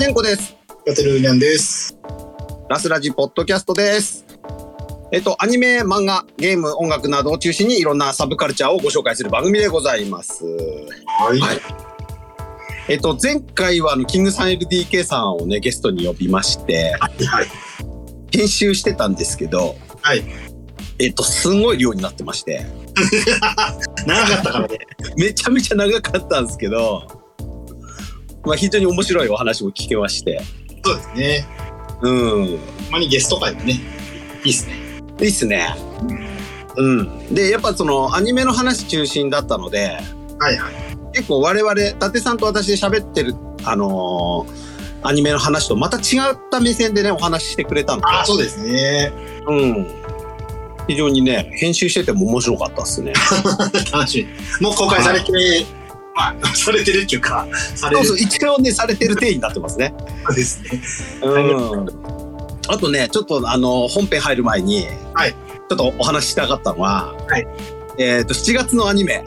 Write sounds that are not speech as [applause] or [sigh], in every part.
ジェンコです。ガテルーニャンです。ラスラジポッドキャストです。えっと、アニメ、漫画、ゲーム、音楽などを中心にいろんなサブカルチャーをご紹介する番組でございます。はい。はいえっと、前回はあの、キングさん LDK さんをね、ゲストに呼びまして、はい。編集してたんですけど、はい。えっと、すんごい量になってまして、[laughs] 長かったからね。[laughs] めちゃめちゃ長かったんですけど、まあ、非常に面白いお話も聞けまして、そうですね。うん。たまにゲスト会もね、いいっすね。いいっすね。うん。で、やっぱそのアニメの話中心だったので、はいはい。結構我々、伊達さんと私で喋ってる、あのーアニメの話とまた違った目線でね、お話ししてくれたので、ああ、そうですね。うん。非常にね、編集してても面白かったっすね。[laughs] 楽しみ。もう公開されて、まあ、されてるっていうか、されるそうそう、一応ね、されてる体になってますね。そうですね。うん。あとね、ちょっとあの、本編入る前に、はいちょっとお話ししたかったのは、はいえっ、と、7月のアニメ、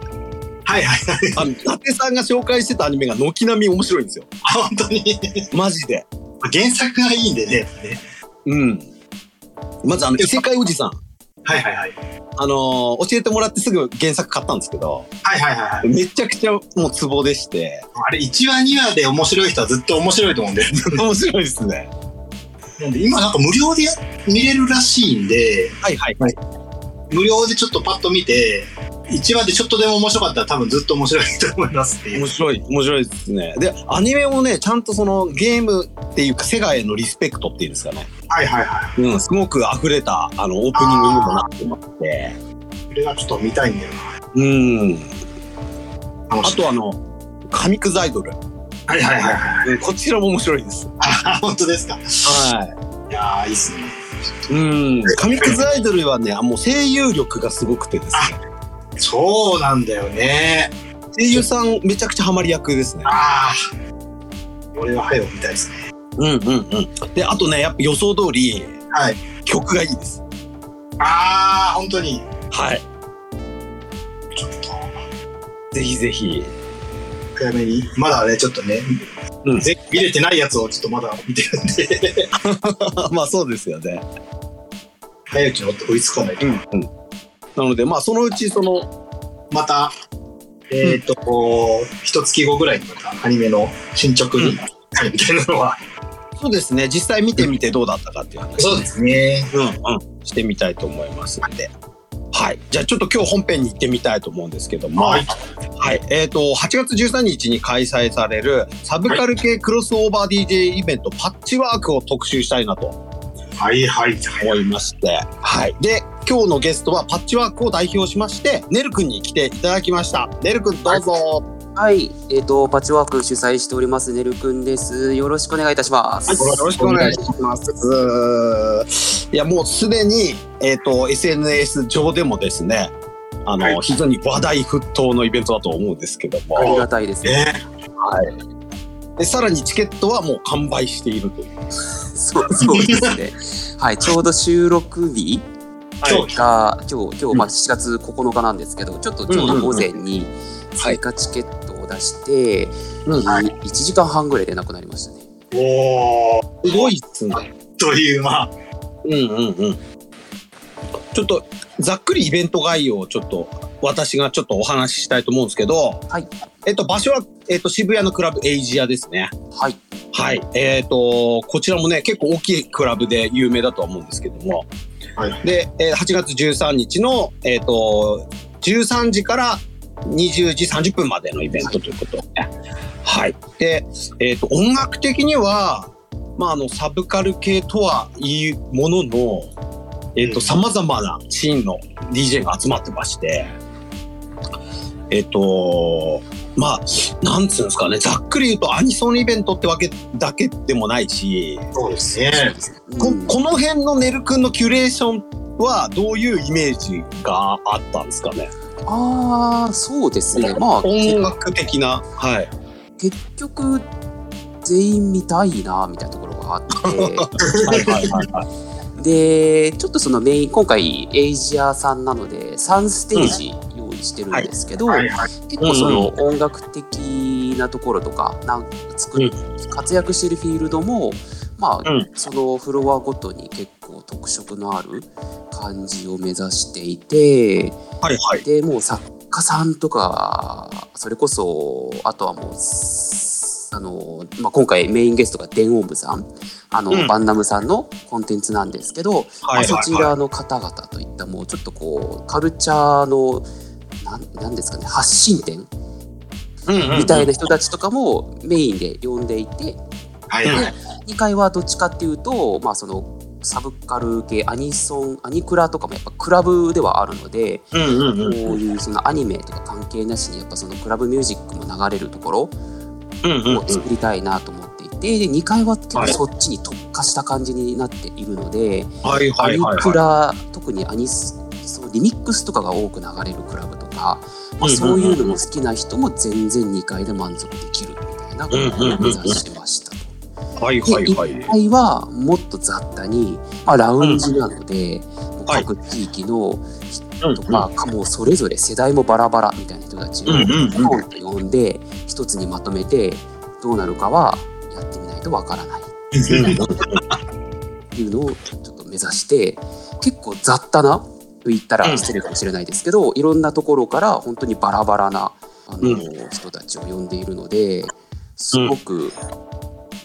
はいはいはい。あの、伊達さんが紹介してたアニメが軒並み面白いんですよ。あ、本当に？マジで。原作がいいんでね。うん。まずあの、異世界おじさん。はいはいはい。あのー教えてもらってすぐ原作買ったんですけど、はいはいはいはい。めちゃくちゃもうツボでして、あれ、1話2話で面白い人はずっと面白いと思うんで。[laughs] 面白いですね。なんで今なんか無料でや見れるらしいんで、はいはいはい。無料でちょっとパッと見て、1話でちょっとでも面白かったら多分ずっと面白いと思いますっていう面。白い、面白いですね。で、アニメもね、ちゃんとそのゲームっていうか、世界へのリスペクトっていうんですかね。はいはいはい。うん、すごく溢れた、あの、オープニングにもなってまして。これがちょっと見たいんだようん。な。楽しみあとあの、カミクズアイドル。はいはいはいはい。うんこちらも面白いです。あ、[laughs] 本当ですか？はいやー、いいっすね。い。うん。カミクズアイドルはね、あもう声優力がすごくてですね。そうなんだよね。声優さんめちゃくちゃハマり役ですね。ああ。俺は早く見たいですね。うんうんうん。で、あとね、やっぱ予想通り、はい。曲がいいです。ああ、本当に。はい。ちょっと、ぜひぜひ。早めに。まだね、ちょっとね、うんぜ見れてないやつをちょっとまだ見てるんで、[laughs] まあそうですよね。早いうちに追いつかないと。うんうん。なので、まあそのうちその、また、えっ、と、一月後ぐらいにまたアニメの進捗に、はい、みたいなのは。そうですね、実際見てみてどうだったかっていう話、そうですね。うんうん、してみたいと思いますので。はい。じゃあちょっと今日本編に行ってみたいと思うんですけども、はい。はい。えっ、と、8月13日に開催されるサブカル系クロスオーバー DJ イベント、パッチワークを特集したいなとはいはいはい。思いまして、はい。で、今日のゲストはパッチワークを代表しまして、ねるくんに来ていただきました。ねるくんどうぞ。はい、えっ、と、パッチワーク主催しております、ねるくんです。よろしくお願いいたします。はい、よろしくお願いします。いや、もうすでに、えっ、と、SNS 上でもですね、あの、はい非常に話題沸騰のイベントだと思うんですけども、ありがたいですね。ね。はい。で、さらにチケットはもう完売しているという。そう、そうですね。[laughs] はい、ちょうど収録日今日、が、今日、今日、まあ、7月9日なんですけど、ちょっとちょうど午前にはい追加チケッ出して、うんはい1時間半ぐらいでなくなりましたね。おー、すごいっすね。という、まあ、うんうんうん。ちょっと、ざっくりイベント概要をちょっと、私がちょっとお話ししたいと思うんですけど、はい。えっと、場所は、えっと、渋谷のクラブエイジアですね。はい。はい。えっ、と、こちらもね、結構大きいクラブで有名だとは思うんですけども。はいで、えー8月13日の、えっ、と、13時から20時30分までのイベントということで。はい。で、えっ、と、音楽的には、まあ、あの、サブカル系とはいうものの、えっ、と、うん様々なシーンの DJ が集まってまして、えっ、と、まあ、なんつうんですかね、ざっくり言うとアニソンイベントってわけだけでもないし、そうですね。こうんこの辺のねるくんのキュレーションはどういうイメージがあったんですかね？ああ、そうですね。まあ、音楽的な。はい。結局、全員見たいな、みたいなところがあって。[laughs] はいはいはいはい。で、ちょっとそのメイン、今回エイジアさんなので、3ステージ用意してるんですけど、はいはい。結構その音楽的なところとかなん作る活躍してるフィールドもまあ、うん。そのフロアごとに結構特色のある感じを目指していてはいはい。でもう作家さんとかそれこそあとはもうすあの、まあ、今回メインゲストがデンオームさんあの、うん。バンナムさんのコンテンツなんですけど、はいまあ、そちらの方々といったもうちょっとこうカルチャーのなんなんですかね発信点みたいな人たちとかもメインで呼んでいてはいはい。2階はどっちかっていうと、まあ、そのサブカル系アニソンアニクラとかもやっぱクラブではあるのでうんうんうん。こういうそのアニメとか関係なしにやっぱそのクラブミュージックも流れるところうんうんを作りたいなと思っていてで2階は結はい。構そっちに特化した感じになっているので、はいアニはいはい。クはラ特にアニスそうリミックスとかが多く流れるクラブとか、まあ、うんうんうんそういうのも好きな人も全然2階で満足できるみたいなことを目指してました。はいはいはい。1階はもっと雑多に、まあ、ラウンジなので、もうはい各地域のうんとか、かもうそれぞれ世代もバラバラみたいな人たちを呼んで一つにまとめてどうなるかはやってみないとわからない。っていうのをちょっと目指して結構雑多なと言ったら失礼かもしれないですけど、いろんなところから本当にバラバラなあの、うん。人たちを呼んでいるのですごく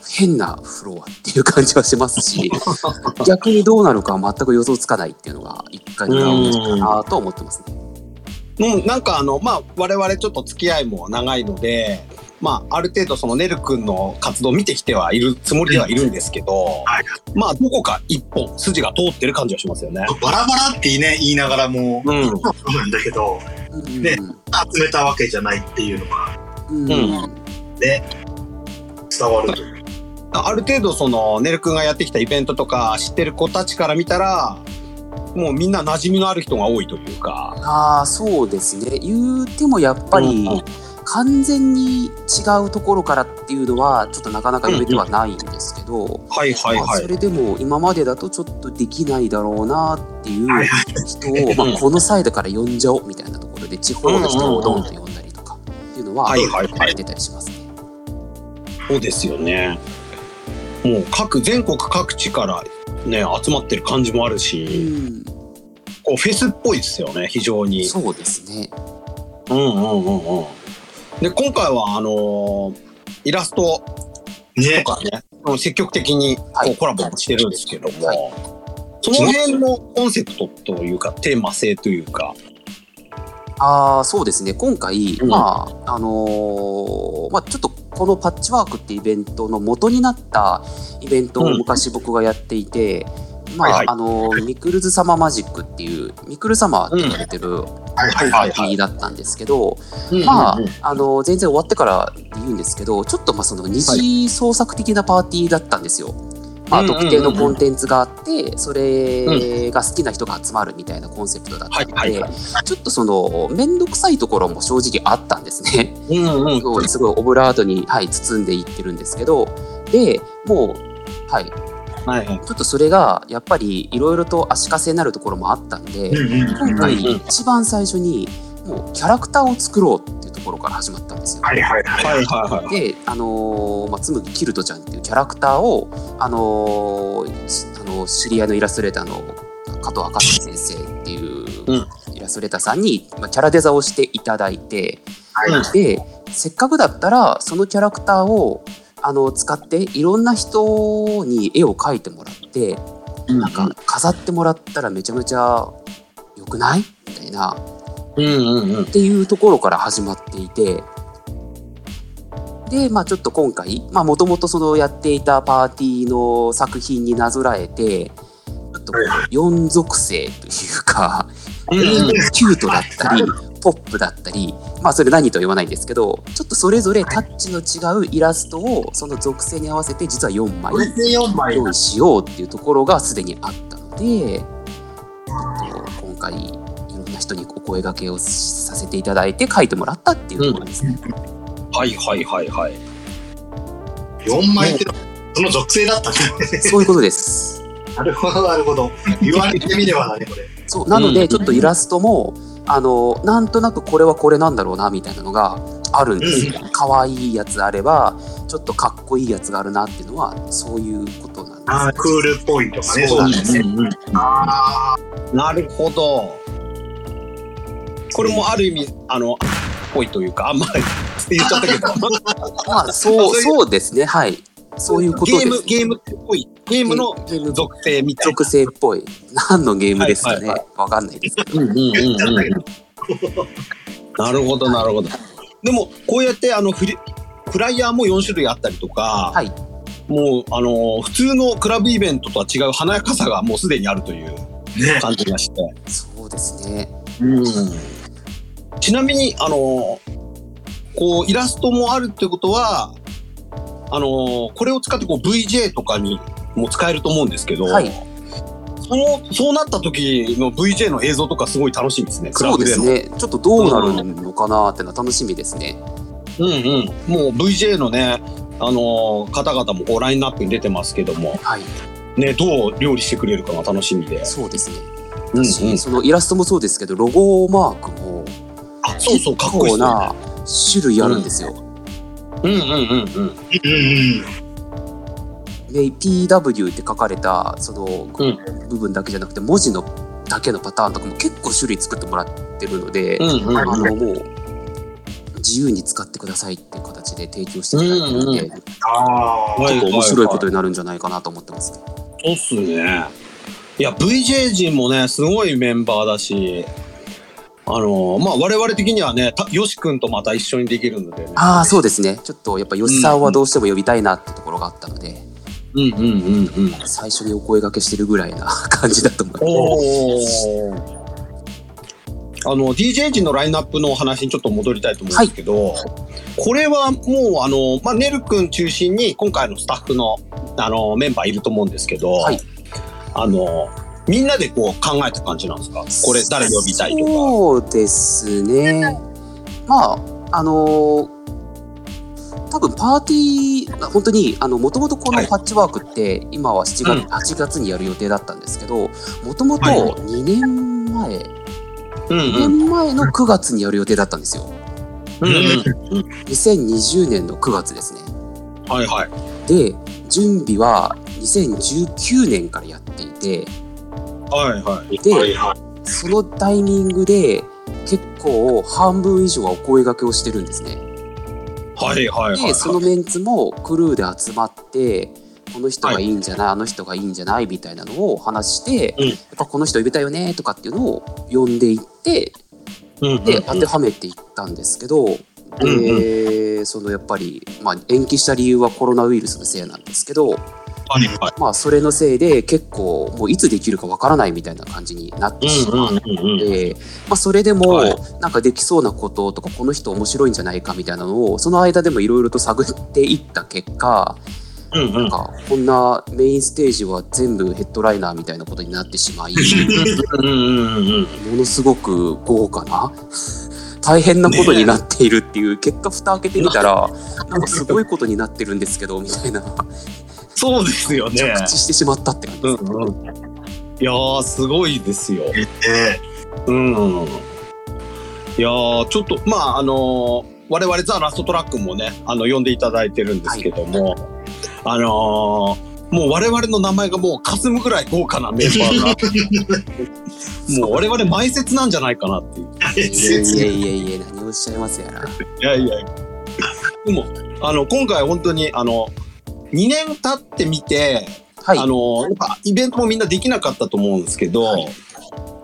変なフロアっていう感じはしますし [laughs] 逆にどうなるかは全く予想つかないっていうのが一回のラウかなと思ってますね。うん、なんかあの、まあ、我々ちょっと付き合いも長いので、まあ、ある程度そのネル君の活動を見てきてはいるつもりではいるんですけど、はいまあ、どこか一本筋が通ってる感じはしますよね。バラバラってね、言いながらも、うん。そうなんだけど、うんね集めたわけじゃないっていうのがうんうん伝わると。ある程度そのネル君がやってきたイベントとか知ってる子たちから見たら、もうみんな馴染みのある人が多いというか。ああそうですね言うてもやっぱり完全に違うところからっていうのはちょっとなかなか言えてはないんですけど、はいはいまあはい。それでも今までだとちょっとできないだろうなっていう人を、[laughs] まあ、このサイドから呼んじゃおうみたいなところで地方の人をドンと呼んだりとかっていうのははいはいはいやってたりしますね。そうですよね。もう各、全国各地からね、集まってる感じもあるうし、ん、こうフェスっぽいですよね、非常に。そうですね。うんうんうんうん。で、今回は、あのーイラストねと。かね、うん積極的にこはいうコラボもしてるんですけども、はいその辺のコンセプトというか、テーマ性というか、ああそうですね今回、うんまああのーまあ、ちょっとこのパッチワークってイベントの元になったイベントをうん昔僕がやっていて、まあ、はいはいあのーミクルズサマジックっていうミクルサマーって言われてるはいはいはい。パーティーだったんですけど、まあ、あの全然終わってから言うんですけどちょっとまあその二次創作的なパーティーだったんですよ。まあ、特定のコンテンツがあってそれが好きな人が集まるみたいなコンセプトだったので、ちょっとその面倒くさいところも正直あったんですね。うんうん。すごいオブラートに、はい、包んでいってるんですけどでもう、はい、ちはいはい。ょっとそれがやっぱりいろいろと足かせになるところもあったんで、今回一番最初にもうキャラクターを作ろうっていうところから始まったんですよ。はいはいはい。はい。で、あのーまあ、つむぎキルトちゃんっていうキャラクターを、あのーしあの知り合いのイラストレーターの加藤赤瀬先生っていううんイラストレーターさんに、まあ、キャラデザをしていただいてはいでせっかくだったらそのキャラクターをあの使っていろんな人に絵を描いてもらってなんか飾ってもらったらめちゃめちゃ良くない？みたいな。っていうところから始まっていて。でまあちょっと今回もともとそのやっていたパーティーの作品になぞらえてちょっとこはいはう四属性というか、うんうん。キュートだったりポップだったりまあそれ何とは言わないんですけどちょっとそれぞれタッチの違うイラストをその属性に合わせて実は4枚4枚。用意しようっていうところがすでにあったので、今回人にお声掛けをさせていただいて書いてもらったっていうところですね。はいはいはいはい。4枚ってその属性だったんだね。そういうことです。[laughs] なるほど、なるほど。言われてみればだね、これ。そうなのでうんちょっとイラストも、あのなんとなくこれはこれなんだろうなみたいなのがあるんですよ。可愛いやつあればちょっとかっこいいやつがあるなっていうのはそういうことなんですああ、クールっぽいとかね。そうなんですようんうんあなるほど。これもある意味、あの、ぽいというか、あんまり [laughs] 言っちゃったけど、まあそうそうですね。はい。そういうことです。ゲーム、ゲームっぽい、ゲームの属性みたいな。属性っぽい。何のゲームですかね、はいはいわかんないですけど。うん。なるほど、なるほど。でも、こうやって、あの、フリフライヤーも4種類あったりとか、はい。もう、あの、普通のクラブイベントとは違う華やかさがもうすでにあるという。感じがして。そうですね。うんちなみに、あの、こう、イラストもあるってことは、あの、これを使ってこう VJ とかにも使えると思うんですけど、はいその、そうなった時の VJ の映像とかすごい楽しみですね、クラそうでブですの。ねちょっとどうなるのかなってのは楽しみですねうんうん。もう VJ のね、あの方々もこうラインナップに出てますけども、はいね、どう料理してくれるかが楽しみで。そうですねうんうんしそのイラストもそうですけどロゴマークもあ、そうそう、かっこいいね。種類あるんですよ、うんうんうんうん。で PW って書かれたそのうん部分だけじゃなくて文字のだけのパターンとかも結構種類作ってもらってるので、うんうんあのもう自由に使ってくださいっていう形で提供していただいてるので、うんうん結構面白いことになるんじゃないかなと思ってますね。そうっすね。いや、VJ 陣もね、すごいメンバーだし、あのまあ、我々的にはね、たよし君とまた一緒にできるのでね。ああそうですねちょっとやっぱ吉さんはどうしても呼びたいなってところがあったので、うんうんうんうん。最初にお声掛けしてるぐらいな感じだと思います。あの DJ 陣のラインナップのお話にちょっと戻りたいと思うんですけど、これはもうあの、まあ、ねるくん中心に今回のスタッフのあのメンバーいると思うんですけど、はいあのみんなでこう考えた感じなんですか？これ誰呼びたいとか。そうですね。まああのー多分パーティー本当にあのもともとこのはい。パッチワークって今は7月、うん。8月にやる予定だったんですけどもともとはい2年前、うん2うん。年前の9月にやる予定だったんですよ。うんうん。2020年の9月ですね。はいはい。で準備は2019年からやっていてはいはい。ではいはい。そのタイミングで結構半分以上はお声掛けをしてるんですねはいはいはい、はい。でそのメンツもクルーで集まってこの人がいいんじゃない、あの人がいいんじゃないみたいなのを話して、うんやっぱこの人呼びたいよねとかっていうのを呼んでいってうんうんで当てはめていったんですけど、でそのやっぱり、まあ、延期した理由はコロナウイルスのせいなんですけど、はいはい。まあ、それのせいで結構もういつできるかわからないみたいな感じになってしまって。うんうんうんうん。で、まあ、それでもはいなんかできそうなこととかこの人面白いんじゃないかみたいなのをその間でもいろいろと探っていった結果うんうんなんかこんなメインステージは全部ヘッドライナーみたいなことになってしまいものすごく豪華な大変なことになっているっていう結果蓋開けてみたらなんかすごいことになってるんですけどみたいなそうですよね。着地してしまったって感じです。うんうん。いやー、すごいですよ。えうん。いやー、ちょっと、まあ、あのー我々ザ・ラストトラックもね、あの、呼んでいただいてるんですけども、あのーもう我々の名前がもう霞むぐらい豪華なメンバーが、[laughs] もう我々前説なんじゃないかなっていう。えいやいやいやいや何をおっしゃいますやら。いやいやいや。でも、あの、今回本当に、あの、2年経ってみて、はい。あの、やっぱイベントもみんなできなかったと思うんですけど、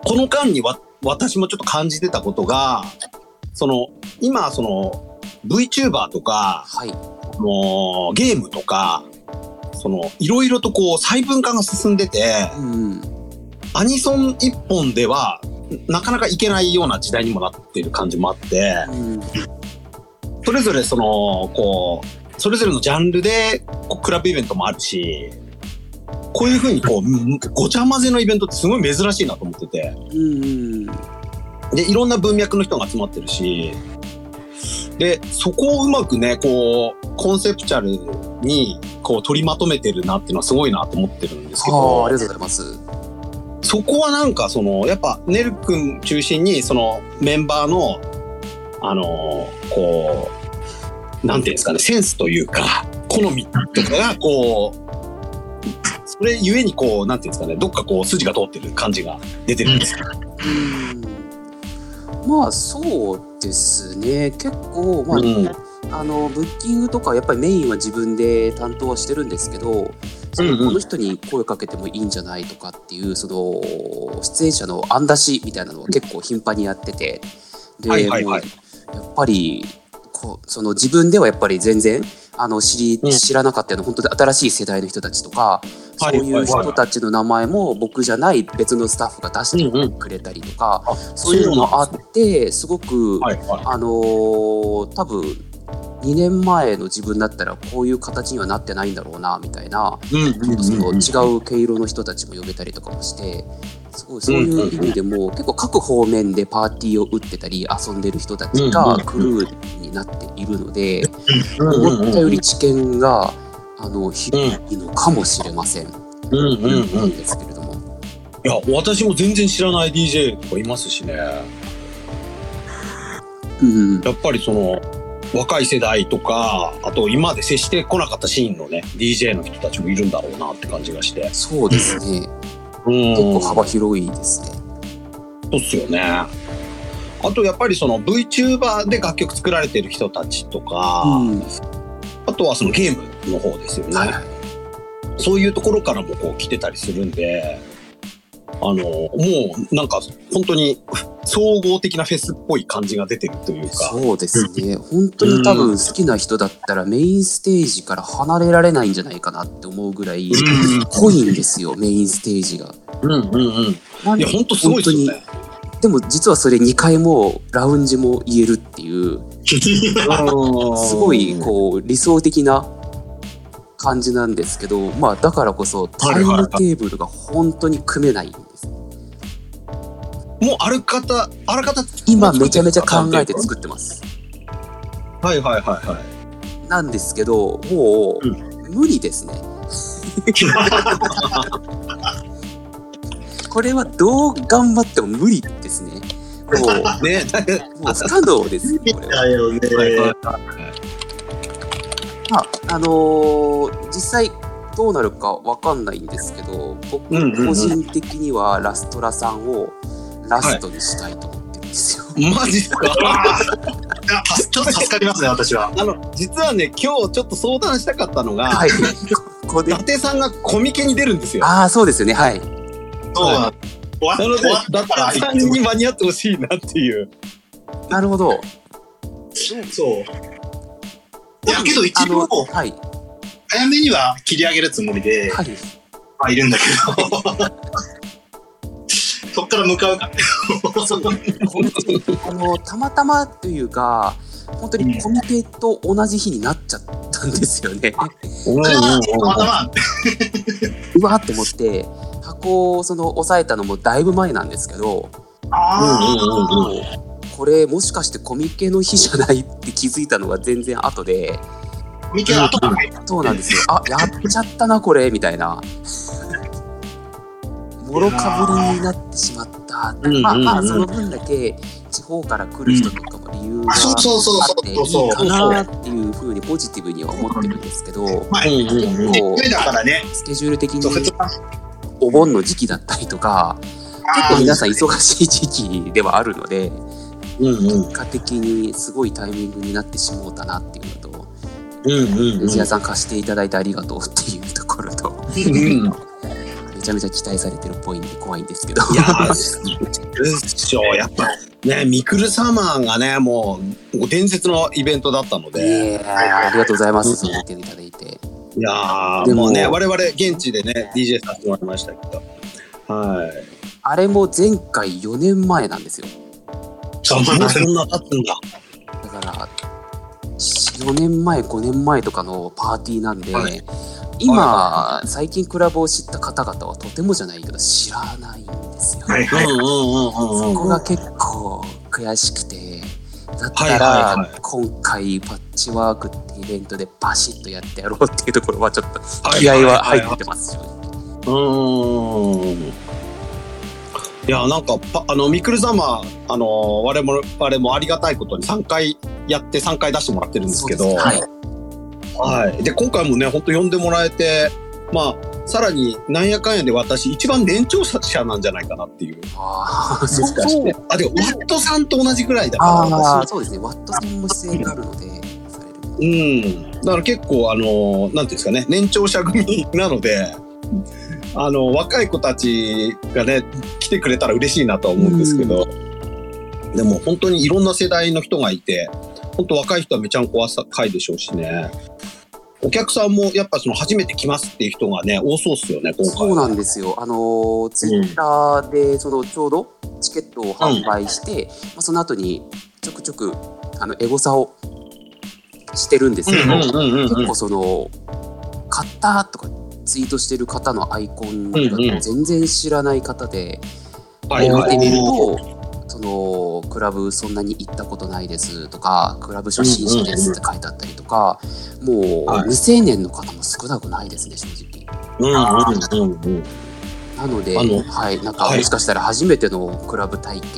この間にわ私もちょっと感じてたことが、その、今、その、VTuber とか、はい。もうゲームとか、その、いろいろとこう、細分化が進んでて、うん。アニソン一本では、なかなかいけないような時代にもなっている感じもあって、うん。それぞれその、こう、それぞれのジャンルで、こうクラブイベントもあるし、こういうふうにこう、うんごちゃ混ぜのイベントってすごい珍しいなと思ってて、うんで、いろんな文脈の人が集まってるし、で、そこをうまくね、こう、コンセプチャルに、こう、取りまとめてるなっていうのはすごいなと思ってるんですけはあ、どありが、とうございます。そこはなんかそのやっぱねるくん中心にそのメンバーのあのこうなんていうんですかねセンスというか好みとかがこうそれゆえにこうなんていうんですかねどっかこう筋が通ってる感じが出てるんですよ。うん。まあそうですね。結構まあ、うん。あのブッキングとかやっぱりメインは自分で担当はしてるんですけどそのこの人に声かけてもいいんじゃないとかっていうその出演者の案出しみたいなのを結構頻繁にやってて。で、やっぱりその自分ではやっぱり全然あの知うん。り知らなかったような本当に新しい世代の人たちとか、はいそういう人たちの名前も僕じゃない別のスタッフが出してくれたりとか、あそういうのもあってすごく、あのー多分2年前の自分だったらこういう形にはなってないんだろうなみたいな、い。うんうんそうんうん。の違う毛色の人たちも呼べたりとかもしてすごいそういう意味でも結構各方面でパーティーを打ってたり遊んでる人たちがクルーになっているので思ったより知見があの広いのかもしれません。うんうんうんなんですけれども。いや私も全然知らない DJ とかいますしねうんやっぱりその若い世代とかあと今まで接してこなかったシーンのね DJ の人たちもいるんだろうなって感じがしてそうですね。うん。結構幅広いですね。そうっすよねあとやっぱりその VTuber で楽曲作られてる人たちとか、うん。あとはそのゲームの方ですよね、はいはい。そういうところからもこう来てたりするんであのもうなんか本当に総合的なフェスっぽい感じが出てるというか。そうですね。本当に多分好きな人だったらメインステージから離れられないんじゃないかなって思うぐらい濃いんですよ、メインステージが。うんうんうん。いや本当すごいですよね。でも実はそれ2階もラウンジも言えるっていう。す [laughs] すごいこう理想的な感じなんですけどまあだからこそタイムテーブルが本当に組めない。んもうある方あらかた今めちゃめちゃ考えて作ってます。はいはいはいはい。なんですけどもう無理ですね。[laughs] これはどう頑張っても無理ですね。もうねもう不可能ですこれはだよね。まああのー実際どうなるかわかんないんですけど僕うんうんうん。個人的にはラストラさんをラストにしたいと思ってるんですよ。マジっすか？[laughs] ちょっと助かりますね、私は。あの実はね今日ちょっと相談したかったのが、はい、ここで。伊達さんがコミケに出るんですよ。ああそうですよね。はい。そうなので伊達さんに間に合ってほしいなっていう。なるほど。そう。いや、けど一応、はい。早めには切り上げるつもりで、はい。まあ、いるんだけど、[laughs] そっから向かうか。あのたまたまというか本当にコミケと同じ日になっちゃったんですよね。うわーって思って箱をその押さえたのもだいぶ前なんですけどこれもしかしてコミケの日じゃないって気づいたのが全然後で。ー、見て後からねそうなんですよ。あやっちゃったなこれみたいな。もろかぶりになってしまった。うんまあまあうんうんその分だけ地方から来る人とかも理由があっていいかなっていうふうにポジティブには思ってるんですけどまあ、うんうんうん。結構スケジュール的にお盆の時期だったりとか結構皆さん忙しい時期ではあるのでうんうん。結果的にすごいタイミングになってしもうたなっていうのとうんうんレジ屋さん貸していただいてありがとうっていうところと。うんめちゃめちゃ期待されてるっぽいんで怖いんですけど。いやー、うっしょ、やっぱね、ミクルサマーがね、もう伝説のイベントだったので、えーありがとうございます。そう言っていただいて。いやー、でもね、我々現地でね、DJ させてもらいましたけど、はい。あれも前回4年前なんですよ。そんな経つんだ。だから4年前5年前とかのパーティーなんで、はい今、最近クラブを知った方々はとてもじゃないけど知らないんですよ、はいはい。うんうんうんうんうん。そこが結構悔しくて。だったはいはいらはい。今回パッチワークってイベントでバシッとやってやろうっていうところはちょっとはい気合は入ってますうーん。いやなんかパあのミクルザマあの我々も我々もありがたいことに3回やって3回出してもらってるんですけどそうですはい。はい、で今回もね本当呼んでもらえてまあさらになんやかんやで私一番年長者なんじゃないかなっていう。ああ、もそうしかして。あでもワットさんと同じくらいだあから。あ、そうですね。ワットさんも出演があるので、うん。だから結構あのなんていうんですかね。年長者組なのであの若い子たちがね来てくれたら嬉しいなとは思うんですけど、でも本当にいろんな世代の人がいて本当若い人はめちゃんこ若いでしょうしね。お客さんもやっぱその初めて来ますっていう人がね多そうっすよね今回。そうなんですよ。あのツイッターでそのちょうどチケットを販売して、まあその後にちょくちょくあのエゴサをしてるんですけど、うんうんうんうん。結構その買ったとかツイートしてる方のアイコンうんうん。が全然知らない方で、はいはい。見てみると、そのクラブそんなに行ったことないですとかクラブ初心者ですって書いてあったりとか、もうはい。未成年の方も少なくないですね正直。うんうんうんうん。なので、あのはい、なんかはい。もしかしたら初めてのクラブ体験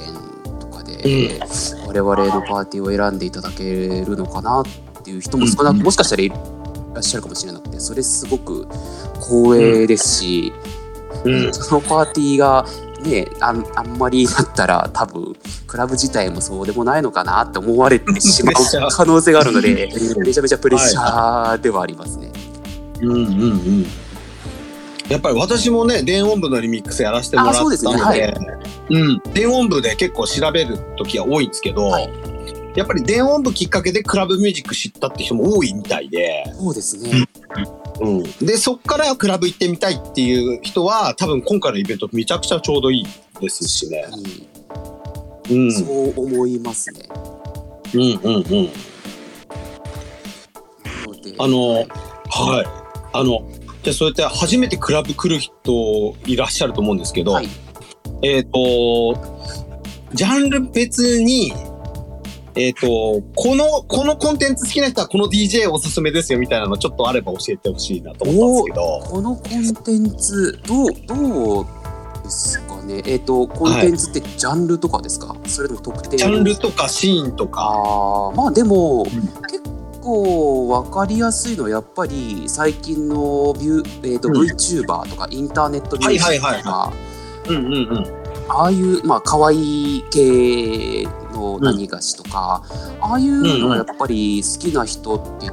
とかで、我々のパーティーを選んでいただけるのかなっていう人も少なく、うん。もしかしたらいらっしゃるかもしれなくてそれすごく光栄ですし、うん。そのパーティーがねあんあんまりだったら多分クラブ自体もそうでもないのかなって思われてしまう可能性があるので [laughs] めちゃめちゃプレッシャーではありますね。うんうんうん。やっぱり私もね電音部のリミックスやらせてもらったのであそうですね。はい。うん、電音部で結構調べる時は多いんですけど、はい。やっぱり電音部きっかけでクラブミュージック知ったって人も多いみたいで、そうですね、うん、でそっからクラブ行ってみたいっていう人は多分今回のイベントめちゃくちゃちょうどいいですしね。うん。うん、そう思いますね。うんうんうん。あのはい。あのじゃあそうやって初めてクラブ来る人いらっしゃると思うんですけど、はい、えっ、と、ジャンル別に、えっ、と、この、このコンテンツ好きな人はこの DJ おすすめですよみたいなのちょっとあれば教えてほしいなと思ったんですけど。このコンテンツどうどうですかね？えっ、とコンテンツってジャンルとかですか？それとも特定の？ジャンルとかシーンとか。ああまあでも、ん結構わかりやすいのはやっぱり最近のビュー、えーとうん VTuber とかインターネットミューんうんうん。ああいうまあ可愛い系の何菓子とか、ああいうのがやっぱり好きな人ってい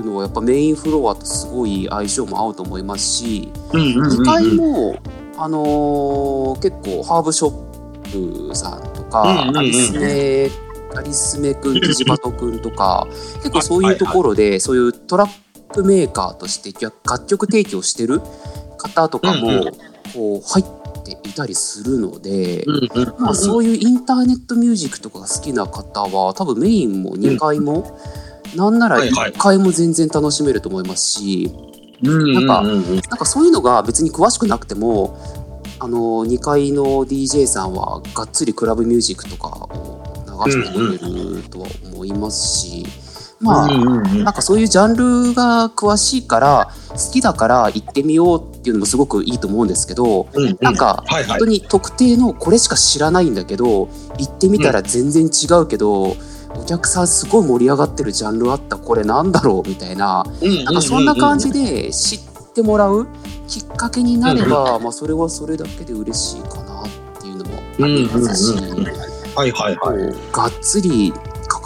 うのはやっぱメインフロアとすごい相性も合うと思いますし、うんうんうんうん。2階も、あのー結構ハーブショップさんとか、うんうんうんうん。アリスメアリスメくんキジバトくんとか結構そういうところで、そういうトラックメーカーとして楽楽曲提供してる方とかも、うんうん。こう入っていたりするので、まあ、そういうインターネットミュージックとかが好きな方は多分メインも2階も、なんならはいはい。1階も全然楽しめると思いますし、うんなんかなんかそういうのが別に詳しくなくてもあの2階の DJ さんはがっつりクラブミュージックとかを流してくれるとは思いますし、まあ、なんかそういうジャンルが詳しいから好きだから行ってみようっていうのもすごくいいと思うんですけど、うんうん。なんか本当に特定のこれしか知らないんだけど行ってみたら全然違うけど、お客さんすごい盛り上がってるジャンルあったこれなんだろうみたいななんかそんな感じで知ってもらうきっかけになれば、まあ、それはそれだけで嬉しいかなっていうのもありますし、はいはいがっつり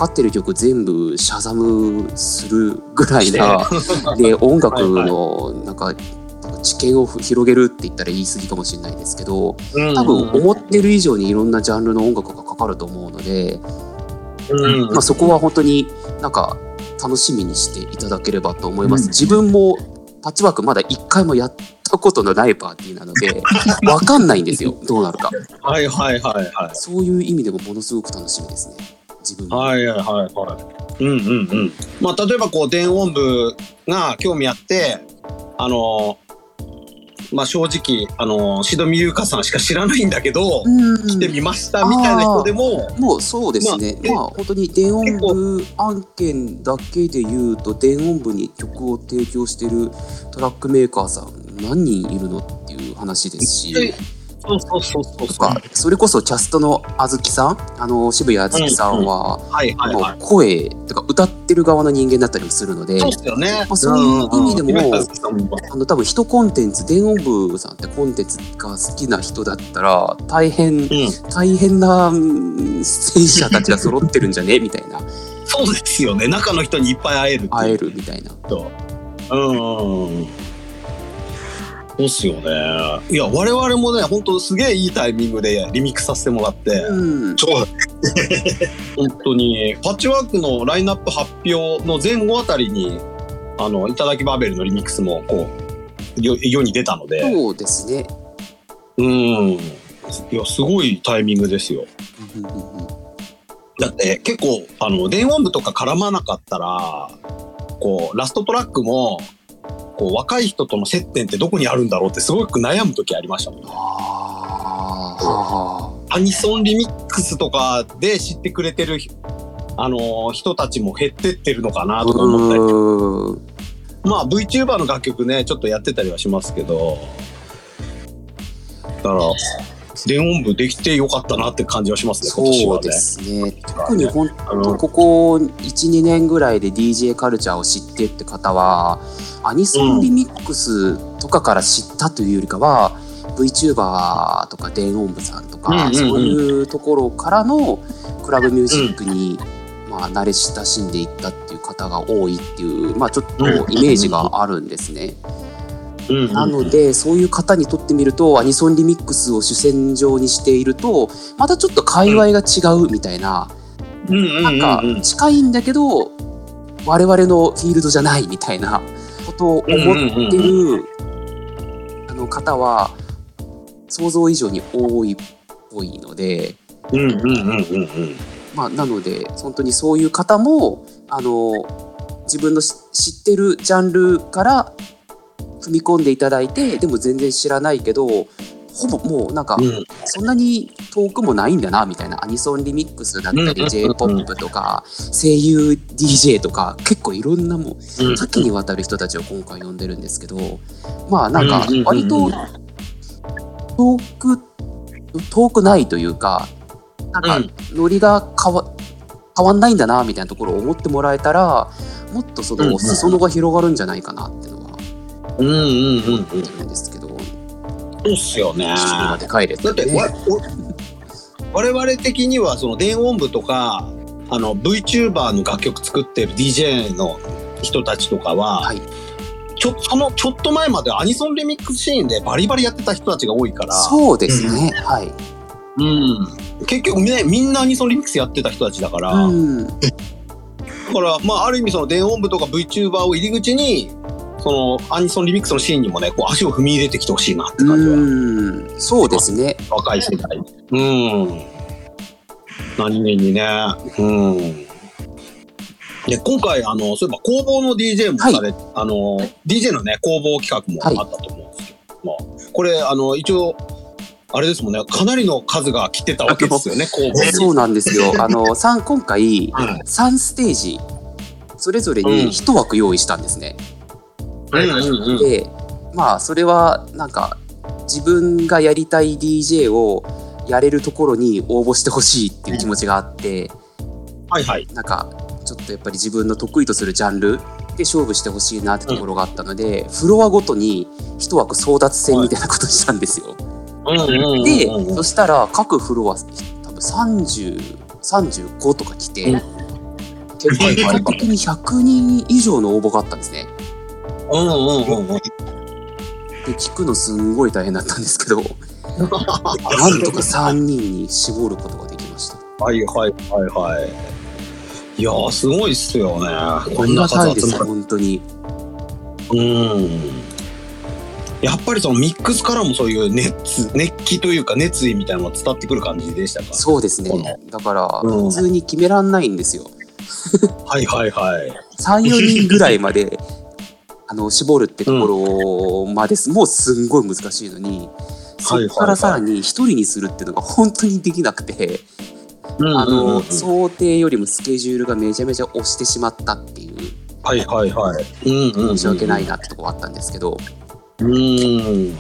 かかってる曲全部シャザムするぐらいなで [laughs] 音楽のなんか知見を広げるって言ったら言い過ぎかもしれないですけど多分思ってる以上にいろんなジャンルの音楽がかかると思うので、うん。まあ、そこは本当になんか楽しみにしていただければと思います。うん。自分もパッチワークまだ一回もやったことのないパーティーなのでわかんないんですよ。どうなるか。はいはいはいはい。そういう意味でもものすごく楽しみですね自分も。はいはいはい。うんうんうん。まあ例えばこう電音部が興味あって、あのまあ正直あのシドミ優香さんしか知らないんだけど、うん来てみましたみたいな人でも、もうそうですね、まあまあ、本当に電音部案件だけで言うと電音部に曲を提供してるトラックメーカーさん何人いるのっていう話ですし、そうそうそうそうそれこそキャストのあずきさんあの渋谷あずきさんは。声とか歌ってる側の人間だったりもするのでそうっすよね。まあそういう意味でもあの多分人コンテンツ電音部さんってコンテンツが好きな人だったら大変うん、大変なうん戦車たちが揃ってるんじゃね？みたいなそうですよね。中の人にいっぱい会える会えるみたいなと。うん。そうっすよね。いや、我々もね、本当すげえいいタイミングでリミックスさせてもらって、うん。そうだ [laughs] 本当に、パッチワークのラインナップ発表の前後あたりに、あの、いただきバーベルのリミックスも、こう、世世に出たので、そうですね。うん。いや、すごいタイミングですよ。うんうんうんうん。だって結構あの電音部とか絡まなかったらこうラストトラックもこう若い人との接点ってどこにあるんだろうってすごく悩む時ありましたもんね。アニソンリミックスとかで知ってくれてるあの人たちも減ってってるのかなあとか思ったり。まあ VTuber の楽曲ねちょっとやってたりはしますけど。だから電音部できてよかったなって感じはしますね。そうですね特に本あのここ12年ぐらいで DJ カルチャーを知ってって方はアニソンリミックスとかから知ったというよりかは、VTuber とか電音部さんとか、うんうんうんそういうところからのクラブミュージックに、まあ、慣れ親しんでいったっていう方が多いっていう、まあ、ちょっとイメージがあるんですね。うんうんうんなのでそういう方にとってみるとアニソンリミックスを主戦場にしているとまたちょっと界隈が違うみたいな、うんなんか近いんだけど我々のフィールドじゃないみたいなことを思ってるあの方は想像以上に多いっぽいので、まあ、なので本当にそういう方もあの自分のし知ってるジャンルから踏み込んでいただいてでも全然知らないけどほぼもうなんかうん。そんなに遠くもないんだなみたいな。アニソンリミックスだったり j p o p とか声優 DJ とか結構いろんなもううん。多岐にわたる人たちを今回呼んでるんですけどまあなんか割と遠く遠くないというかなんかうん。ノリが変わ変わんないんだなみたいなところを思ってもらえたらもっとその裾野が広がるんじゃないかなってのはうんうんうんうんですけどそうっすよね。でかいですだって。わお我々的にはその電音部とかあの VTuber の楽曲作ってる DJ の人たちとかは、はい。ちょそのちょっと前までアニソンリミックスシーンでバリバリやってた人たちが多いから。そうですね、はい。うん、結局ねみんなアニソンリミックスやってた人たちだから、うん、だからまあある意味その電音部とか VTuber を入り口にそのアニソンリミックスのシーンにもねこう足を踏み入れてきてほしいなって感じは、うん、そうですね。若い世代。うん。何気にね。うん。で今回あのそういえば工房の DJ もされ、あの DJ のね工房企画もあったと思うんですけど、まあ、これあの一応あれですもんね。かなりの数が来てたわけですよね工房に。そうなんですよ。[laughs] あの、三今回はい三ステージそれぞれに一枠用意したんですね。うんで、まあそれはなんか自分がやりたい DJ をやれるところに応募してほしいっていう気持ちがあって、はいはい。なんかちょっとやっぱり自分の得意とするジャンルで勝負してほしいなってところがあったので、フロアごとに一枠争奪戦みたいなことにしたんですよ。で、そしたら各フロア多分30、35とか来て、うん結果的に100人以上の応募があったんですね。うんうんうんうん。で、聞くのすんごい大変だったんですけど、なんとか3人に絞ることができました。はいはいはいはい。いやーすごいっすよね。こんな数集まる。本当に。うん。やっぱりそのミックスからもそういう熱熱気というか熱意みたいなのが伝わってくる感じでしたか？そうですこね。だから、うん普通に決めらんないんですよ。はいはいはい。3、4人ぐらいまで、あの、絞るってところまです、もうすんごい難しいのに、そこからさらに1人にするっていうのが本当にできなくて、あの、想定よりもスケジュールがめちゃめちゃ押してしまったっていう、はいはいはい。うんうんうん。申し訳ないなってとこあったんですけど、うん。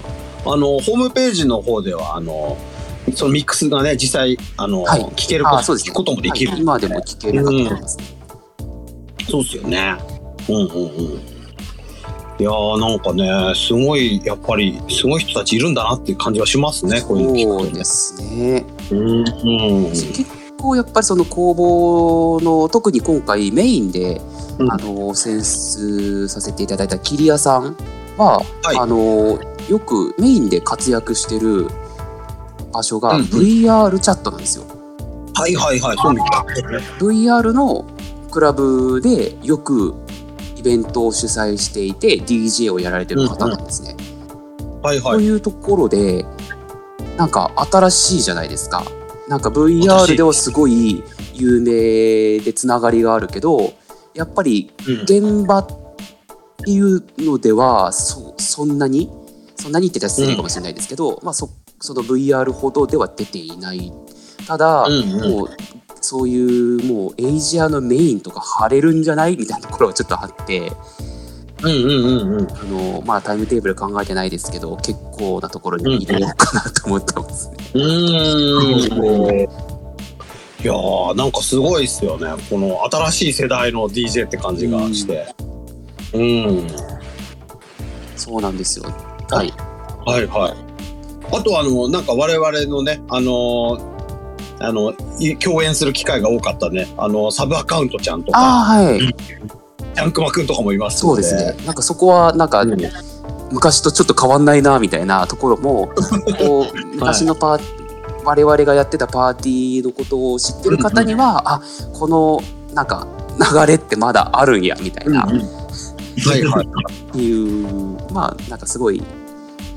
あのホームページの方ではあのそのミックスがね実際あの、はい聞けることね聞くこともできる、はい今でも聞けるかと思いますね。そうですよね。うんうんうん。いやーなんかねすごいやっぱりすごい人たちいるんだなっていう感じはしますねこういうのそうですね。うんうん。結構やっぱりその工房の特に今回メインで、うん。あの選出させていただいた桐谷さんは、はい。あのよくメインで活躍してる場所がうんうん。VR チャットなんですよ。はいはいはいそう VR のクラブでよくイベントを主催していて DJ をやられてる方なんですね。はいはい。というところでなんか新しいじゃないですか。なんか VR ではすごい有名でつながりがあるけどやっぱりうん。現場っていうのではそそんなに？そんなにって言ったら失礼かもしれないですけど、まあ、そその VR ほどでは出ていない。ただ、うんうん。もうそういうもうエイジアのメインとか貼れるんじゃない？みたいなところがちょっとあって。うんうんうんうん。あの、まあ、タイムテーブル考えてないですけど結構なところに入れようかなと思ってます。ね。うーん。いやーなんかすごいっすよね。この新しい世代の DJ って感じがして。うん。そうなんですよ。はい。はいはい。あとあのなんか我々のねあのあのい共演する機会が多かったね。あのサブアカウントちゃんとか。ああ、はい。ジャンクマくんとかもいますのそうですね。なんかそこは、なんか、うん。昔とちょっと変わんないな、みたいなところも、[laughs] こう、昔のパー、我々がやってたパーティーのことを知ってる方には、あ、この、なんか、流れってまだあるんや、みたいな、うんうん。はいはい。いう、まあ、なんかすごい、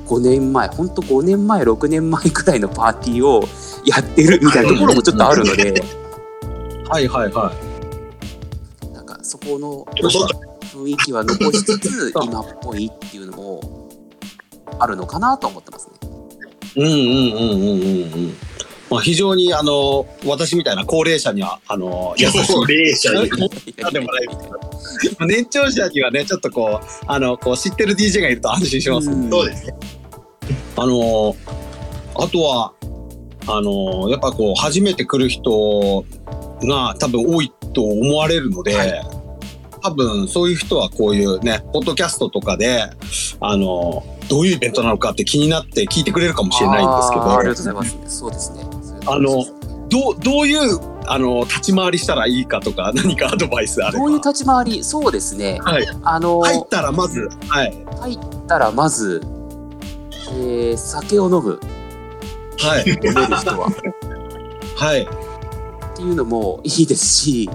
5年前、ほんと5年前、6年前くらいのパーティーをやってるみたいなところもちょっとあるので、はいはいはなんかそこの雰囲気は残しつつ今っぽいっていうのもあるのかなと思ってますね。うんうんうんうんうんうん。まあ非常にあの私みたいな高齢者にはあの優しい。高齢者に。年長者にはねちょっとこうあのこう知ってる DJ がいると安心します、うん。そうですね。あのあとはあのやっぱこう初めて来る人が多分多いと思われるので、多分そういう人はこういうねポッドキャストとかであのどういうイベントなのかって気になって聞いてくれるかもしれないんですけど。ありがとうございます。そうですね。あのどうどういうあの立ち回りしたらいいかとか何かアドバイスあれば。どういう立ち回り？そうですね。はい、あの入ったらまず、はい。入ったらまず、えー酒を飲むはい。飲める人は。はい。っていうのもいいですし、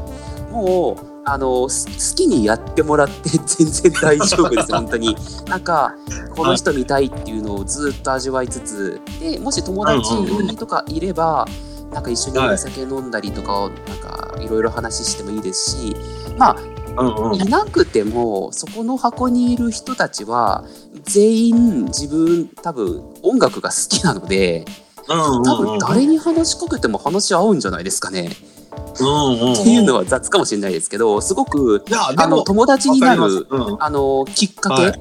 もうあのす好きにやってもらって全然大丈夫です [laughs] 本当に。なんかこの人見たいっていうのをずっと味わいつつ、でもし友達とかいれば、なんか一緒にお酒飲んだりとかをなんかいろいろ話してもいいですし、まあうんうん。いなくてもそこの箱にいる人たちは全員自分多分音楽が好きなのでうん多分誰に話しかけても話合うんじゃないですかね。うんうんっていうのは雑かもしれないですけどすごくあの友達になるわかります。あのきっかはけ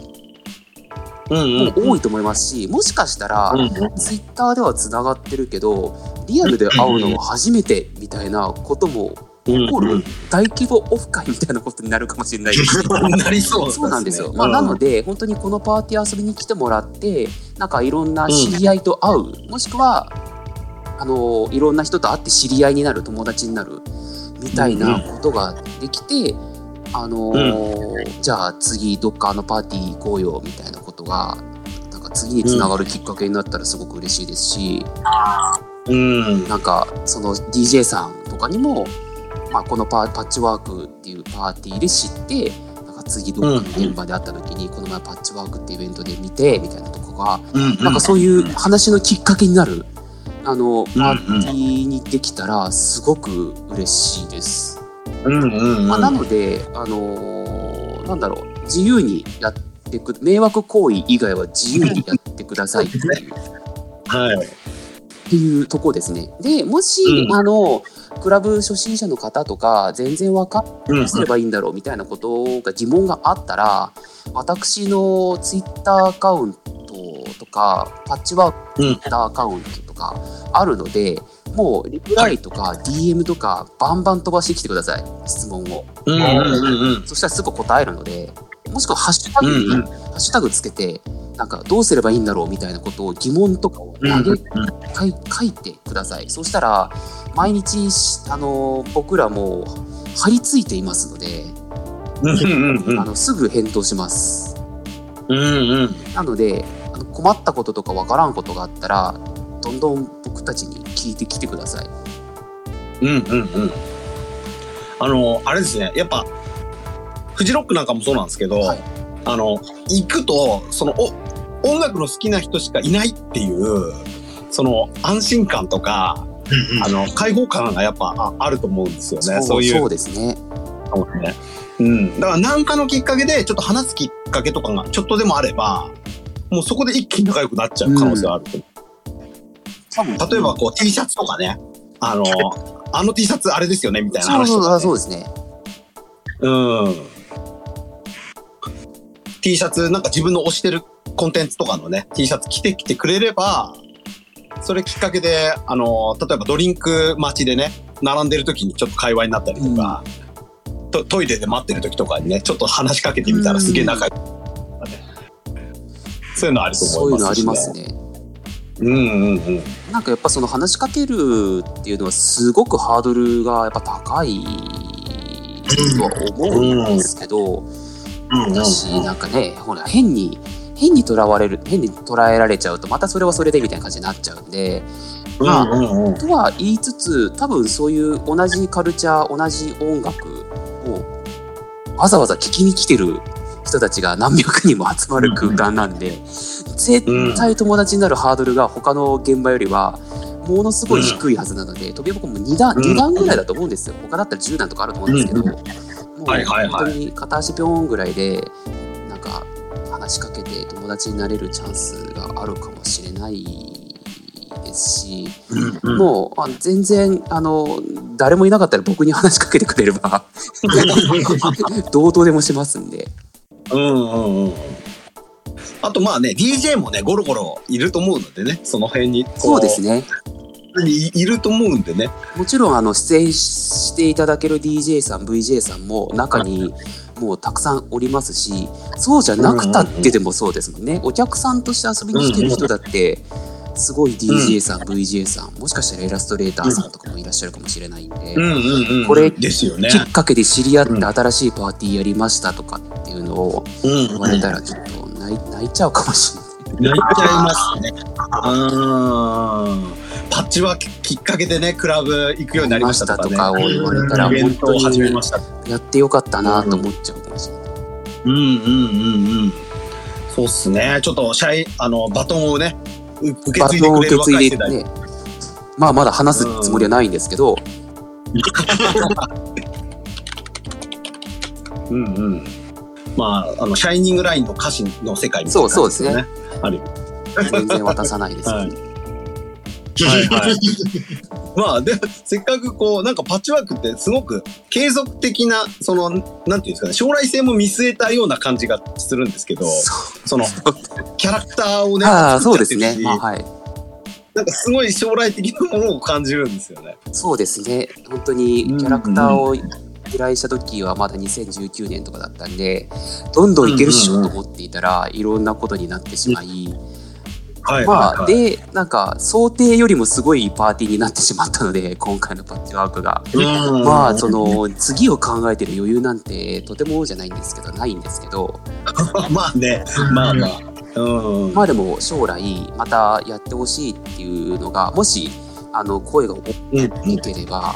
うんうんも多いと思いますしもしかしたらうんうん。ツイッターではつながってるけどリアルで会うのは初めてみたいなことも起こる大規模オフ会みたいなことになるかもしれない。ですしなりそう。そうなんですよ。まあ、なので、本当にこのパーティー遊びに来てもらって、なんかいろんな知り合いと会う、もしくは、あの、いろんな人と会って知り合いになる、友達になる、みたいなことができて、あのーじゃあ次どっかあのパーティー行こうよ、みたいなことが、なんか次につながるきっかけになったらすごく嬉しいですし、うん。なんかその DJ さんとかにも、まあ、このパパッチワークっていうパーティーで知ってなんか次どっかの現場で会った時に、この前パッチワークってイベントで見てみたいなとこが、うんなんかそういう話のきっかけになるあのうんパーティーにできたらすごく嬉しいです。まあ、なので、あのーなんだろう自由にやってく迷惑行為以外は自由にやってくださいっていう。[laughs] はいっていうとこですね。でもし、うんあのクラブ初心者の方とか全然わかんうんどうすればいいんだろうみたいなことが疑問があったら私のツイッターアカウントとかパッチワークうん。Twitter アカウントとかあるので、もうリプライとか DM とかバンバン飛ばしてきてください質問をうんうんうんうん。そしたらすぐ答えるのでもしくはハッシュタグに、うんうん。ハッシュタグつけてなんかどうすればいいんだろうみたいなことを疑問とかをうん投げ、書い書いてください。そうしたら毎日しあの僕らも張り付いていますので、うんうんうん。あのすぐ返答します。うんうん。なのであの困ったこととかわからんことがあったらどんどん僕たちに聞いてきてください。うんうんうん。あのあれですね。やっぱフジロックなんかもそうなんですけど、はい。あの行くとそのお音楽の好きな人しかいないっていうその安心感とかあの開放感がやっぱああると思うんですよね。そういう。そうですね。うん、だから何かのきっかけでちょっと話すきっかけとかがちょっとでもあればもうそこで一気に仲良くなっちゃう可能性があると思う。多分。例えばこう T シャツとかね、あの、[laughs] あの T シャツあれですよねみたいなそうそう話とか、ね。そうですね。うん。T シャツなんか自分の推してるコンテンツとかのね、T シャツ着てきてくれれば、それきっかけで、あの、例えばドリンク待ちでね、並んでる時にちょっと会話になったりとか、トトイレで待ってる時とかにね、ちょっと話しかけてみたらすげえ仲良くなるとかね。そういうのあるとそういうのあ思いますし、りますね。うんうんうん。なんかやっぱその話しかけるっていうのはすごくハードルがやっぱ高いとは思うんですけど、うんだしなんかねほら変に変にとらわれる変に捉えられちゃうとまたそれはそれでみたいな感じになっちゃうんで。まあ。とは言いつつ多分そういう同じカルチャー同じ音楽をわざわざ聴きに来てる人たちが何百人も集まる空間なんで絶対友達になるハードルが他の現場よりはものすごい低いはずなので、飛び箱も2段うん。2段ぐらいだと思うんですよ。他だったら10段とかあると思うんですけど、はいはいはい。本当に片足ぴょんぐらいでなんか話しかけて友達になれるチャンスがあるかもしれないですし、うんうん。もうあ全然あの誰もいなかったら僕に話しかけてくれれば [laughs] どうとでもしますんで。うんうんうん。あとまあね、DJ もね、ゴロゴロいると思うのでね、その辺にこそうですねいいると思うんでね。もちろんあの出演していただける DJ さん VJ さんも中にもうたくさんおりますしそうじゃなくたってでもそうですもんねお客さんとして遊びに来てる人だってすごい DJ さん VJ さんもしかしたらイラストレーターさんとかもいらっしゃるかもしれないんでうんうんうん。これですよねき。っかけで知り合ってうん新しいパーティーやりましたとかっていうのを言われたらちょっと泣い泣いちゃうかもしれない。泣いちゃいますね。うん。パッチはきっかけでね、クラブ行くようになりましたとかね。とかを言われたらイベントを始めましした。やってよかったなと思っちゃうかもしれない。うんうんうんうん。そうっすね。ちょっとシャイ、あの、バトンをね、う受けバ継いでくれる若い世代。ね、まあまだ話すつもりはないんですけど、うんうん。まあ、あの、シャイニングラインの歌詞の世界みたいな感じですよね。ある全然渡さないですけど、はいはいはい。[laughs] まあ、で、せっかくこう、なんかパッチワークってすごく継続的な、その、なんていうんですかね、将来性も見据えたような感じがするんですけど、その、キャラクターをね、そうです作っちゃってるし。ねまあはい、なんかすごい将来的なものを感じるんですよね。そうですね本当にキャラクターを依頼した時はまだ2019年とかだったんでどんどんいけるっしょと思っていたらいろんなことになってしまい、はいまあ、はいはい。でなんか想定よりもすごいパーティーになってしまったので [laughs] 今回のパッチワークが。うんまあその次を考えてる余裕なんてとてもじゃないんですけどないんですけど [laughs] まあね、まあまあ。うん。まあでも将来またやってほしいっていうのがもしあの声が大うんきければ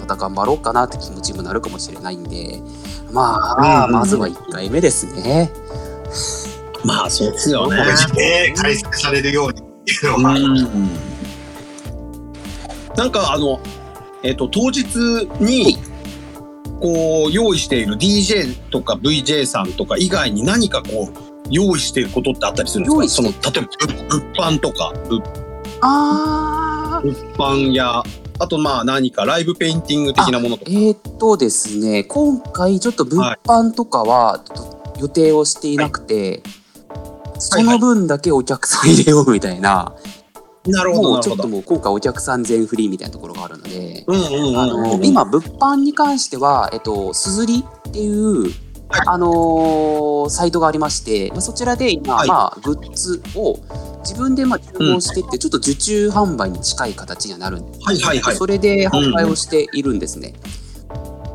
また頑張ろうかなって気持ちにもなるかもしれないんでまあうんまずは1回目ですね。まあ、そうですよね。ね開催されるように。っていうのは、なんかあの、えっと当日にこう用意している DJ とか VJ さんとか以外に何かこう用意していることってあったりするんですか？その例えば物物販とか物あー。物販やあとまあ何かライブペインティング的なものとか。えーっとですね今回ちょっと物販とかはちょっと予定をしていなくて、その分だけお客さん入れようみたいな、なるほど。もうちょっともう今回お客さん全フリーみたいなところがあるので、うんうんうんうんあの今物販に関しては、えっと、すずりっていう、はい。あのーサイトがありまして、まあ、そちらで今、はい。まあ、グッズを自分でまあ注文してって、ちょっと受注販売に近い形にはなるんですはいはいはい。それで販売をしているんですね。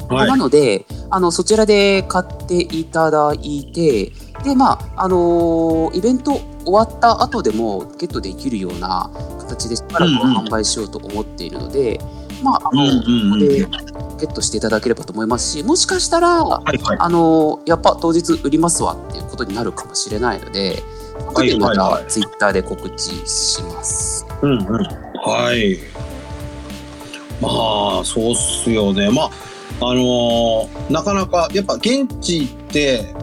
はい。なのであのそちらで買っていただいてでまああのーイベント終わった後でもゲットできるような形でしばらくうんうん販売しようと思っているので、まああの、うんでゲットしていただければと思いますしもしかしたらはいはい。あのーやっぱ当日売りますわっていうことになるかもしれないので後でまはいはいはいたツイッターで告知します。うんうん。はい。まあ、そうっすよね。まあ、あのーなかなか、やっぱ現地って、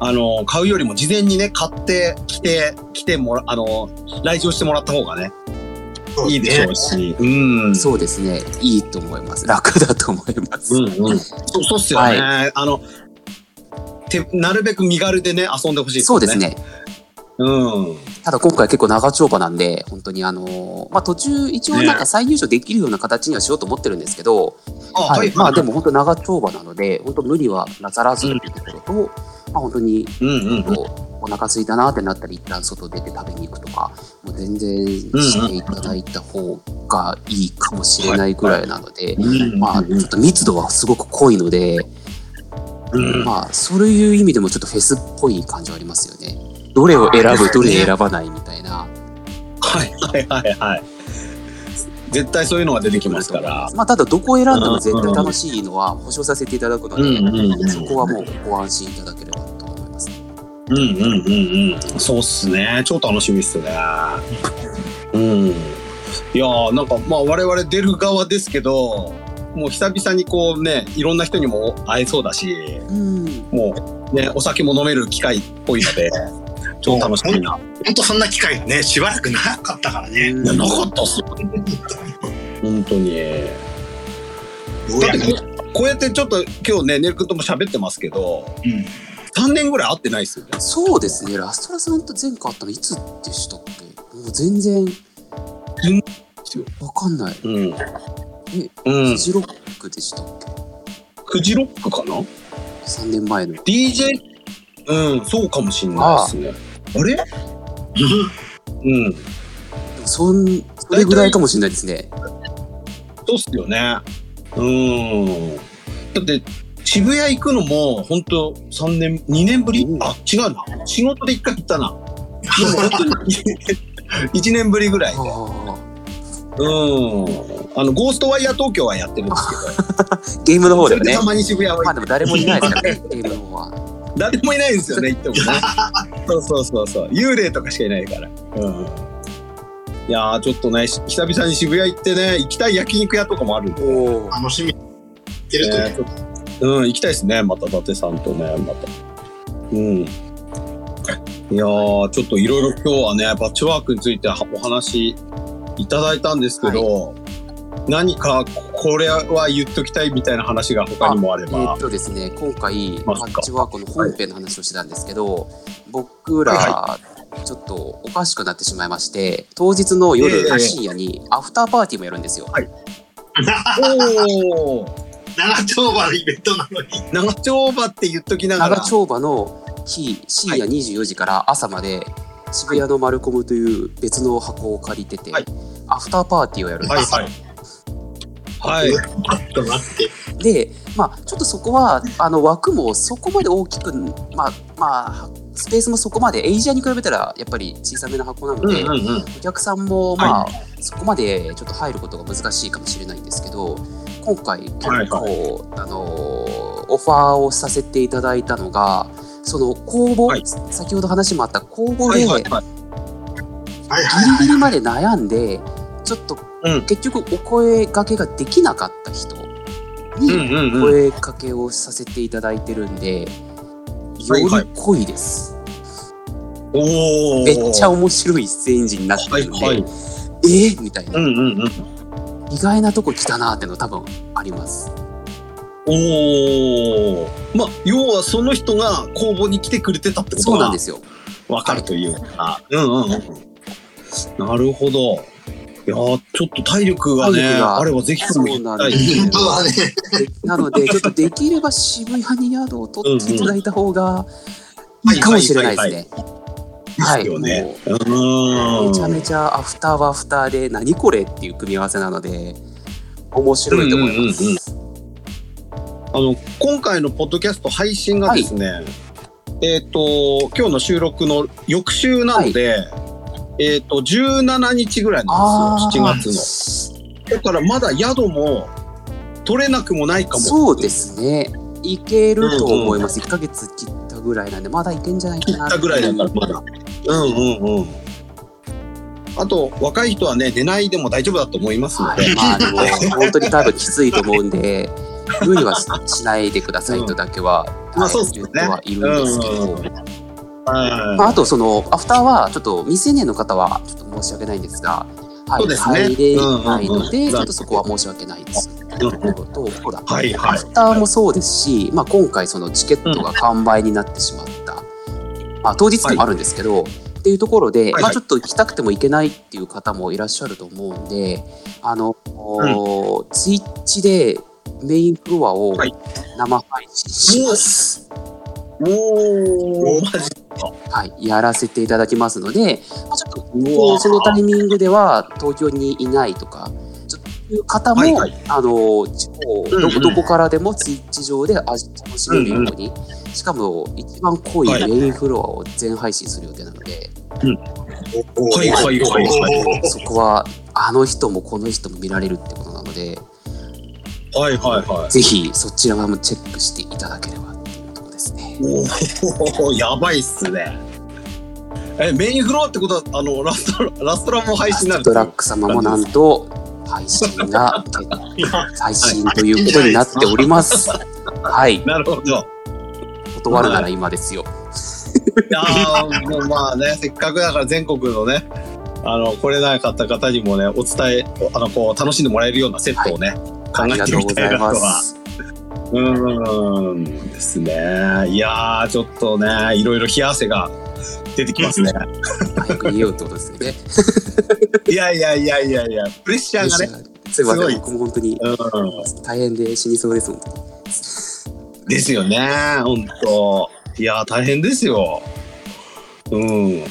あのー買うよりも事前にね、買って、来て、来てもら、あのー来場してもらった方がね、いいでしょうし。うん。そうですねいいと思います楽だと思います。うんうん。そう、そうっすよね。あの、てなるべく身軽でね、遊んでほしいそうです。ねうん。ただ今回結構長丁場なんで、本当にあのーまあ途中一応なんか再入場できるような形にはしようと思ってるんですけど、あ、ははいい。まあでも本当長丁場なので、本当無理はなさらずというところと、まあ本当にうんうんうん。お腹空いたなってなったら一旦外出て食べに行くとか、もう全然していただいた方がいいかもしれないぐらいなので、うんまあちょっと密度はすごく濃いので、うんまあそういう意味でもちょっとフェスっぽい感じはありますよね。どれを選ぶ、どれ選ばないみたいな。はいはいはいはい。絶対そういうのが出てきますから。まあ、ただどこを選んでも絶対楽しいのは保証させていただくので、うんうんうんそこはもうご安心いただければと思います。うんうんうんうん。そうっすね。超楽しみっすね。うん。いやーなんかまあ我々出る側ですけど、もう久々にこうね、いろんな人にも会えそうだし、うん、もうね、お酒も飲める機会っぽいので、超楽しみな。本当そんな機会がね、しばらくなかったからね。いや、なかったっすよ。本当に。だってここうやってちょっと今日ね、ねるくんとも喋ってますけど、うん3年ぐらい会ってないっすよね。そうですね、ラストラさんと前回会ったのいつでしたっけ？もう全然わかんない。うん。え、うんフ。ジロックでしたっけ？フジロックかな ?3 年前の。DJ うんそうかもしんないですねあれ？うん。でもそんそれぐらいかもしれないですね。そうっすよね。うん。だって渋谷行くのも本当3年2年ぶり？うん。あ違うな。仕事で1回行ったな。でも本当に1年ぶりぐらいで。あうん。あのゴーストワイヤー東京はやってるんですけど。ー [laughs] ゲームの方ではね。た。まに渋谷はまあでも誰もいないですからね、ゲームの方は。誰もいないんですよね、言ってもね。[laughs] そうそうそうそう。幽霊とかしかいないから。うん。いやー、ちょっとね、し久々に渋谷行ってね、行きたい焼肉屋とかもあるんで。お楽しみ。いけるとうん、行きたいですね、また伊達さんとね、また。うん。いやー、ちょっといろいろ今日はね、バッチワークについてはお話いただいたんですけど、何かこれは言っときたいみたいな話が他にもあれえばーっ。とですね、今回、パッチワークの本編の話をしてたんですけど、僕ら、ちょっとおかしくなってしまいまして、当日の夜、ええ深夜にアフターパーティーもやるんですよ。おー [laughs] 長丁場のイベントなのに。長丁場って言っときながら。長丁場の日、深夜24時から朝まで、渋谷のマルコムという別の箱を借りてて、はいアフターパーティーをやるんですよ。はいはい。はい。ちょっと待って。で、まあ、ちょっとそこはあの枠もそこまで大きく、まあまあ、スペースもそこまでエイジアに比べたらやっぱり小さめの箱なので、うんうんうん。お客さんも、まあそこまでちょっと入ることが難しいかもしれないんですけど今回結構、はいあのオファーをさせていただいたのがその公募、はい先ほど話もあった公募はいで、はいはい。はいはいギリギリまで悩んでちょっとうん結局お声掛けができなかった人に。声かけをさせていただいてるんで、はいはいより濃いです。おお。めっちゃ面白い出演時になってるんで、はいはい。えーみたいな、うんうんうん。意外なとこ来たなっての多分あります。おお。まあ要はその人が公募に来てくれてたってことそうなんですすよ。わかるというか。うんうんうん。なるほど。いやーちょっと体力がね、があればぜひとも行きたいそうなんです。なので、ちょっとできれば渋谷に宿を取っていただいた方がうんいいかもしれないですね。はい。ですよね。めちゃめちゃアフターはアフターで何これっていう組み合わせなので面白いと思います。うんうんうんあの今回のポッドキャスト配信がですね、えっ、と今日の収録の翌週なので、えっ、と17日ぐらいなんですよ7月の。だからまだ宿も取れなくもないかも。そうですね。いけると思います。1ヶ月切ったぐらいなんで、まだいけんじゃないかな。ぐらいだからまだ。うんうんうん。あと若い人はね寝ないでも大丈夫だと思いますので。はい、まあでも本当に多分きついと思うんで [laughs] 無理はしないでくださいとだけは、まあはいそうっすよねはいるんですけど、うんうんはいまあ、あとそのアフターはちょっと未成年の方はちょっと申し訳ないんですが、はい、そうですね。入れないので、うんうんうん。ちょっとそこは申し訳ないです。というところと、そうだはいはい。アフターもそうですし、まあ、今回そのチケットが完売になってしまった、まあ、当日でもあるんですけど、っていうところで、はいまあ、ちょっと行きたくても行けないっていう方もいらっしゃると思うんであの、ツイッチでメインフロアをはい。生配信します。おおマジはい、やらせていただきますので、まあ、ちょっとそのタイミングでは東京にいないとか、ちょっという方も、はいはい。あの地方うんうん。どどこからでもツイッチ上で味楽しめるように、しかも一番濃いはいメインフロアを全配信する予定なので、はいはいはいはいそこはあの人もこの人も見られるってことなので、はいはいはい。ぜひそちらもチェックしていただければおおやばいっすね。えメインフロアってことはあのラストラストラも配信になるんですよドラッグ様もなんと配信が [laughs] 配信ということになっております。はい、なるほど。断るなら今ですよ。いやーもうまあねせっかくだから全国のねあの来れなかった方にもねお伝えあのこう楽しんでもらえるようなセットをね、考ありえてみたいなとは。す。うーんですね。いやーちょっとねいろいろ冷や汗が出てきますね。早く言えよってことですよね。[laughs] いやいやいやいやいやプレッシャーがね。すごい僕も本当にうん大変で死にそうです、本当に。ですよね、本当。いや、大変ですよ。うん。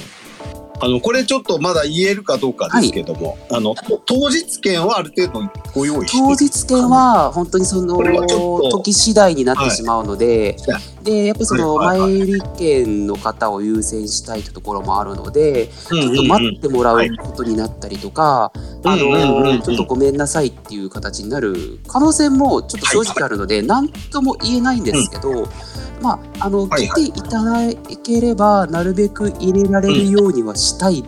あの、これちょっとまだ言えるかどうかですけども、あの、と当日券はある程度ご用意して当日券は本当にその時次第になってしまうので、はいでやっぱりその前売り券の方を優先したいというところもあるので、うんちょっと待ってもらうことになったりとか、あのちょっとごめんなさいっていう形になる可能性もちょっと正直あるので、何とも言えないんですけど、まああの、来ていただければなるべく入れられるようにはしたい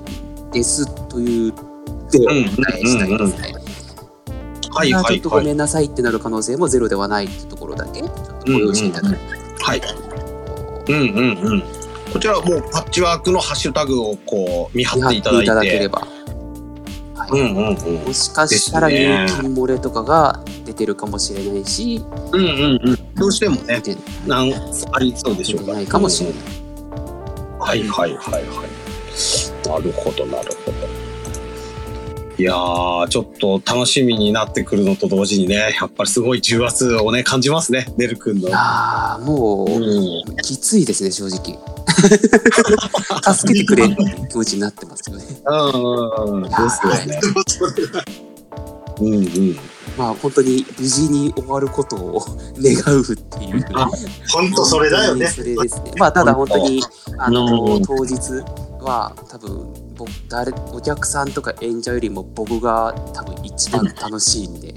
ですというでおうんうん伝えしたいですね。はいまあちょっとご。めんなさいってなる可能性もゼロではないってところだけちょっとご用意していただいて、はい。うんうんうん。こちらはもうパッチワークのハッシュタグをこう見張っていただいて。っていただければ、はいうんうんうん。もしかしたら入金漏れとかが出てるかもしれないし、うんうんうん。どうしてもね、なんありそうでしょうか。ないかもしれない。はいはいはいはい。なるほどなるほど。いやーちょっと楽しみになってくるのと同時にねやっぱりすごい重圧をね感じますねねるくんの。ああもう、うんきついですね正直助けてくれっていう気持ちになってますよねうんうんうんですよね。うんうん。まあ本当に無事に終わることを願うっていうあ本当それだよね。[laughs] それですねまあただ本当にあうのん当日は多分僕誰お客さんとか演者よりも僕が多分一番楽しいんで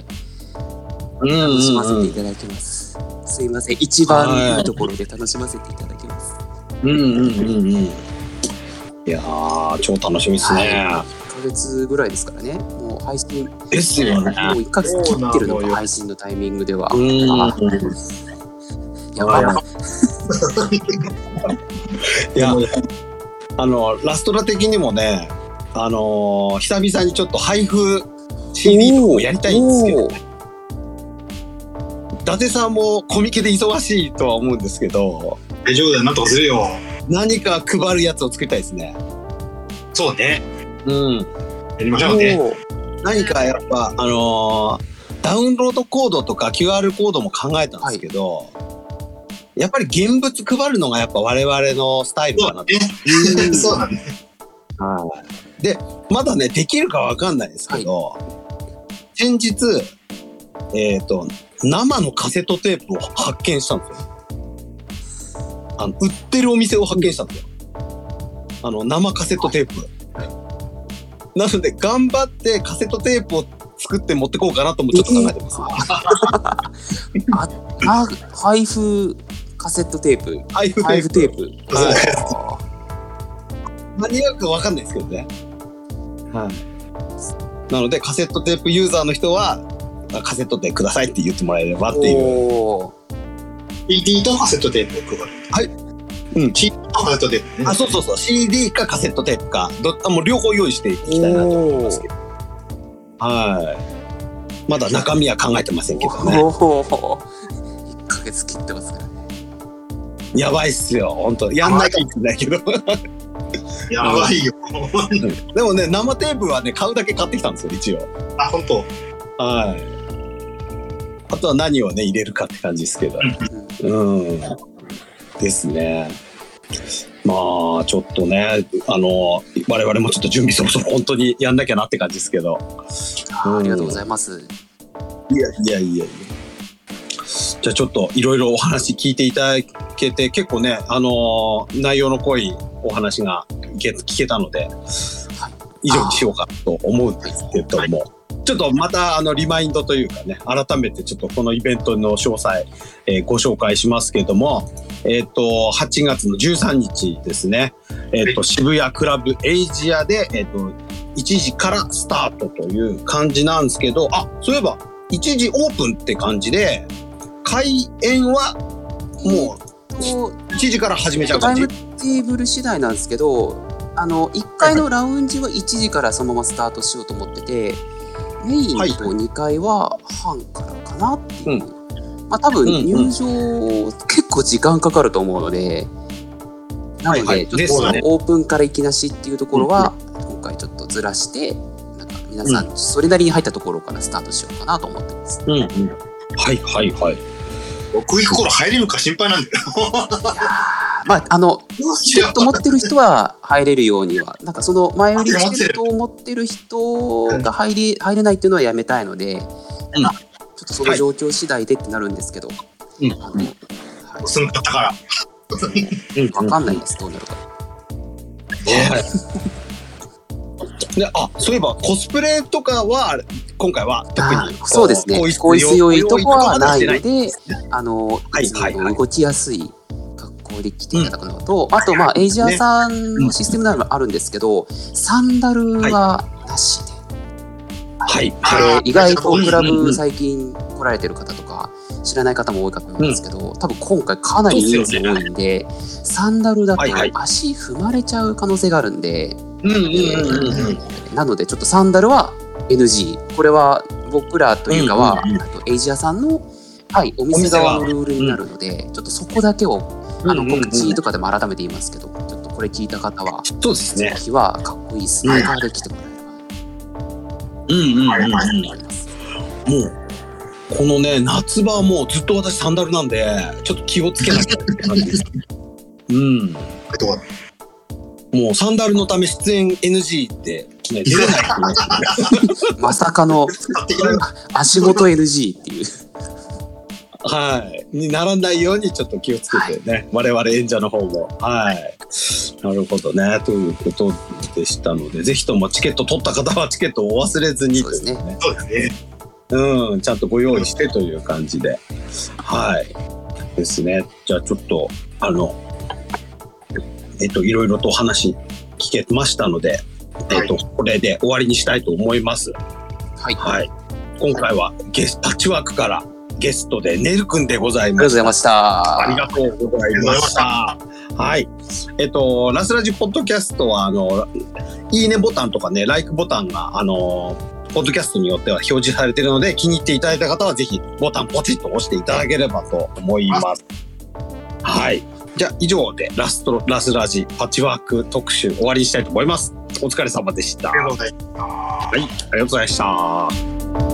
楽しませうんていただきます、すいません。一番いいところで楽しませていただきます。うんうんうんうん。いやー超楽しみですね。1ヶ月ぐらいですからね。もう配信もですよね。う1ヶ月切ってるのか配信のタイミングでは。うんあやばいな。いやあのラストラ的にもねあのー久々にちょっと配布 CD とかもやりたいんですけどおー伊達さんもコミケで忙しいとは思うんですけど大丈夫だよ、なんとかするよ。何か配るやつを作りたいですね。そうね。うん。やりましょうね。何かやっぱ、あのーダウンロードコードとか QR コードも考えたんですけど、やっぱり現物配るのがやっぱ我々のスタイルかなと。そうだね。はい。で、まだね、できるかわかんないですけど、先日、えっ、と、生のカセットテープを発見したんですよ。あの、売ってるお店を発見したんですよ。あの、生カセットテープ。なので、頑張ってカセットテープを作って持ってこうかなともちょっと考えてます。[laughs] ああ配布カセットテープ配布テ配ープ。布テープはいあ何がかわかんないですけどね。はい。なので、カセットテープユーザーの人は、あカセットでくださいって言ってもらえればーっていう。CD とカセットテープを配る。はい。うん。CD とカセットテープね。あ、そうそうそう。CD かカセットテープか、どあもう両方用意していきたいなと思いますけど。はい。まだ中身は考えてませんけどね。おー1ヶ月切ってますねやばいっすよ、本当やんなきゃいけないけど。[laughs] やばいよ。[laughs] でもね、生テープはね、買うだけ買ってきたんですよ、一応。あ、本当。はい。あとは何をね、入れるかって感じですけど。うん。ですね。まあ、ちょっとね、あの、我々もちょっと準備そろそろ本当にやんなきゃなって感じですけど。ありがとうございますいやいやいやいや。じゃあちょっといろいろお話聞いていただけて、結構ね、あのー内容の濃いお話が聞けたので、以上にしようかと思うんですけども、ちょっとまたあのリマインドというかね、改めてちょっとこのイベントの詳細、えーご紹介しますけども、えっ、と、8月の13日ですね、えっ、と、渋谷クラブエイジアで、えっ、と、1時からスタートという感じなんですけど、あ、そういえば、1時オープンって感じで、開演はもこうう1時から始めちゃう感じ？タイム。テーブル次第なんですけどあの1階のラウンジは1時からそのままスタートしようと思っててメインはいと2階は半からかなっていう、うん。まあ多分うんうん。入場結構時間かかると思うので、なので、はいはい。ちょっとオープンから行きなしっていうところは、今回ちょっとずらしてなんか皆さん。それなりに入ったところからスタートしようかなと思ってます。うんうん。はいはいはい。僕行く頃入れるか心配なんだよ。まああのチケット持ってる人は入れるようには、なんかその前売りチケットを持ってる人が入り入れないっていうのはやめたいので、ちょっとその状況次第でってなるんですけど、うんあのはい、う。すんかったから。わかんないです、どうなるか。はい。で、あ、そういえばコスプレとかは今回は特あにこそうですね、更更衣用意とかはないので、[laughs] あの、はいいつはいはい。も動きやすい格好で来ていただくのと、あと、まあ、エイジアさんのシステムなのもあるんですけど、サンダルはなしで。はい。こはれ意外とクラブうんうんうん最近来られてる方とか知らない方も多いかと思うんですけど、多分今回かなり人数多いんでサンダルだと足踏まれちゃう可能性があるんで、い。うんうんうんうんうん。なのでちょっとサンダルは NG これは僕らというかは、うんうんうんあとエイジアさんの、はい、お店側のルールになるので、ちょっとそこだけをあのうんうんうん告知とかでも改めて言いますけど、ちょっとこれ聞いた方はそうですね。その日はかっこいいスニーカーで来てもらえればうんうんうんうん。はいはい。もう、このね、夏場はもうずっと私サンダルなんで、ちょっと気をつけなきゃって感じです。[laughs] うん。もうサンダルのため出演 NG って、ね、出れないまさかの足元 NG っていう。はい。にならないようにちょっと気をつけてね、我々演者の方も。はい。なるほどね。ということでしたので、ぜひともチケット取った方はチケットをお忘れずにうね。そうですね。うん、ちゃんとご用意してという感じで。はい。ですね。じゃあちょっと、あの、えっと、いろいろとお話聞けましたので、えっと、これで終わりにしたいと思います。はい。あはい。今回はゲスト、パッチワークからゲストでねるくんでございりがとうました。ございました。ありがとうございました。はい。えっと、ラスラジポッドキャストは、あの、いいねボタンとかね、ライクボタンが、あの、ポッドキャストによっては表示されているので、気に入っていただいた方は、ぜひボタンポチッと押していただければと思います。はい。じゃあ以上でラストラスラジパッチワーク特集終わりにしたいと思います。お疲れ様でした。ありがとうございます。はい、ありがとうございました。